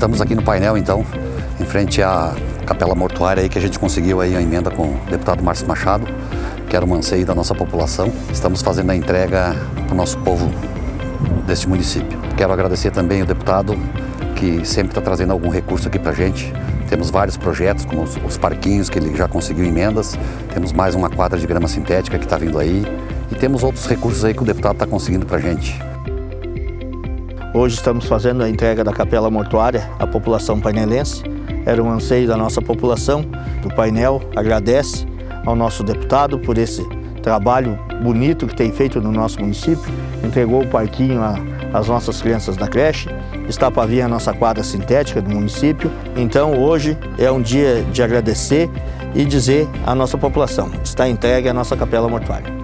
Estamos aqui no painel, então, em frente à capela mortuária aí que a gente conseguiu aí a emenda com o deputado Márcio Machado, que era um anseio da nossa população. Estamos fazendo a entrega para o nosso povo deste município. Quero agradecer também o deputado que sempre está trazendo algum recurso aqui para a gente. Temos vários projetos, como os, os, parquinhos que ele já conseguiu emendas. Temos mais uma quadra de grama sintética que está vindo aí. E temos outros recursos aí que o deputado está conseguindo para a gente. Hoje estamos fazendo a entrega da capela mortuária à população painelense. Era um anseio da nossa população. O painel agradece ao nosso deputado por esse trabalho bonito que tem feito no nosso município. Entregou o parquinho às nossas crianças da creche. Está para vir a nossa quadra sintética do município. Então hoje é um dia de agradecer e dizer à nossa população: está entregue a nossa capela mortuária.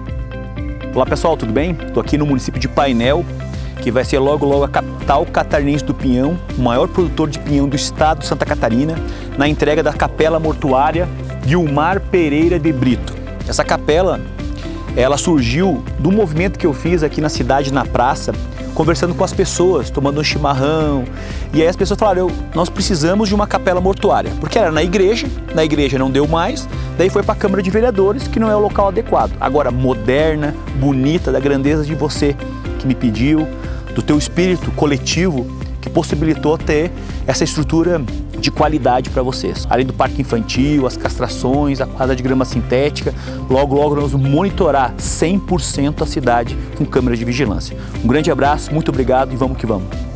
Olá pessoal, tudo bem? Estou aqui no município de Painel, que vai ser logo logo a capital catarinense do pinhão, o maior produtor de pinhão do estado de Santa Catarina, na entrega da capela mortuária Gilmar Pereira de Brito. Essa capela, ela surgiu do movimento que eu fiz aqui na cidade, na praça, conversando com as pessoas, tomando um chimarrão. E aí as pessoas falaram: nós precisamos de uma capela mortuária, porque era na igreja, na igreja não deu mais, daí foi para a Câmara de Vereadores, que não é o local adequado. Agora, moderna, bonita, da grandeza de você que me pediu, do teu espírito coletivo que possibilitou ter essa estrutura de qualidade para vocês. Além do parque infantil, as castrações, a quadra de grama sintética, logo logo nós vamos monitorar 100% a cidade com câmeras de vigilância. Um grande abraço, muito obrigado e vamos que vamos.